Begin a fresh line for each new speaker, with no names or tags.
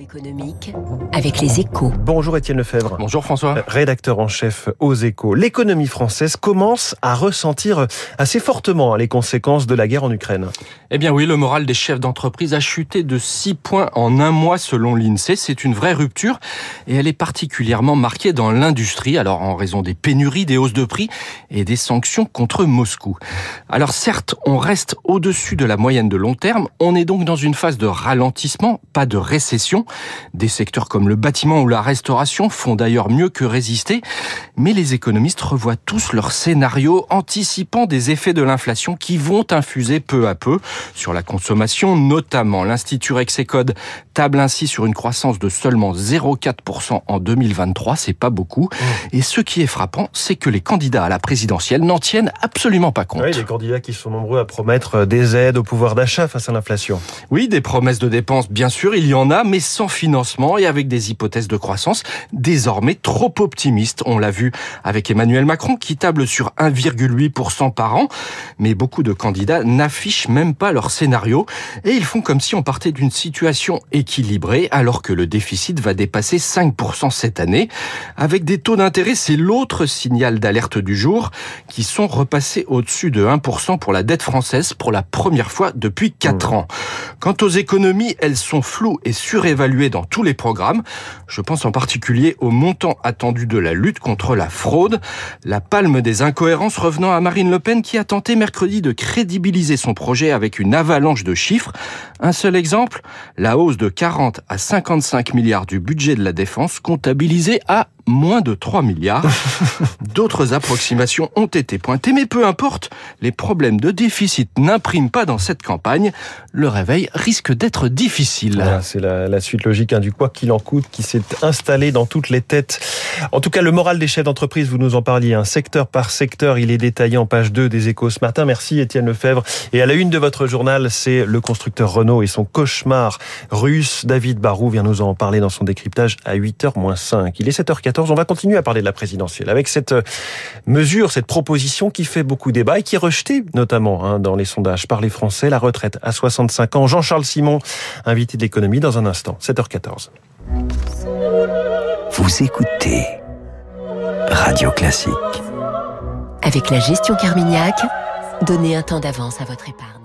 Économique avec les échos.
Bonjour Étienne Lefebvre.
Bonjour François.
Euh, Rédacteur en chef aux échos. L'économie française commence à ressentir assez fortement les conséquences de la guerre en Ukraine.
Eh bien oui, le moral des chefs d'entreprise a chuté de 6 points en un mois selon l'INSEE. C'est une vraie rupture et elle est particulièrement marquée dans l'industrie, alors en raison des pénuries, des hausses de prix et des sanctions contre Moscou. Alors certes, on reste au-dessus de la moyenne de long terme. On est donc dans une phase de ralentissement, pas de récession. Des secteurs comme le bâtiment ou la restauration font d'ailleurs mieux que résister. Mais les économistes revoient tous leurs scénarios anticipant des effets de l'inflation qui vont infuser peu à peu sur la consommation, notamment l'Institut Rexecode table ainsi sur une croissance de seulement 0,4% en 2023, c'est pas beaucoup.
Mmh.
Et ce qui est frappant, c'est que les candidats à la présidentielle n'en tiennent absolument pas compte.
Oui, les candidats qui sont nombreux à promettre des aides au pouvoir d'achat face à l'inflation.
Oui, des promesses de dépenses, bien sûr, il y en a, mais sans financement et avec des hypothèses de croissance désormais trop optimistes. On l'a vu avec Emmanuel Macron qui table sur 1,8% par an, mais beaucoup de candidats n'affichent même pas leur scénario et ils font comme si on partait d'une situation équilibrée alors que le déficit va dépasser 5% cette année. Avec des taux d'intérêt, c'est l'autre signal d'alerte du jour qui sont repassés au-dessus de 1% pour la dette française pour la première fois depuis 4 ans. Quant aux économies, elles sont floues et surévaluées dans tous les programmes. Je pense en particulier au montant attendu de la lutte contre la fraude, la palme des incohérences revenant à Marine Le Pen qui a tenté mercredi de crédibiliser son projet avec une avalanche de chiffres. Un seul exemple, la hausse de 40 à 55 milliards du budget de la défense comptabilisé à moins de 3 milliards. D'autres approximations ont été pointées, mais peu importe, les problèmes de déficit n'impriment pas dans cette campagne. Le réveil risque d'être difficile.
C'est la, la, suite logique hein, du quoi qu'il en coûte qui s'est installé dans toutes les têtes. En tout cas, le moral des chefs d'entreprise, vous nous en parliez, un secteur par secteur, il est détaillé en page 2 des échos ce matin. Merci Étienne Lefebvre. Et à la une de votre journal, c'est le constructeur Renault et son cauchemar russe. David Barou vient nous en parler dans son décryptage à 8h-5. Il est 7h14. On va continuer à parler de la présidentielle avec cette mesure, cette proposition qui fait beaucoup débat et qui est rejetée notamment hein, dans les sondages par les Français. La retraite à 65 ans. Jean-Charles Simon, invité de l'économie dans un instant. 7h14.
Vous écoutez Radio Classique.
Avec la gestion Carmignac, donnez un temps d'avance à votre épargne.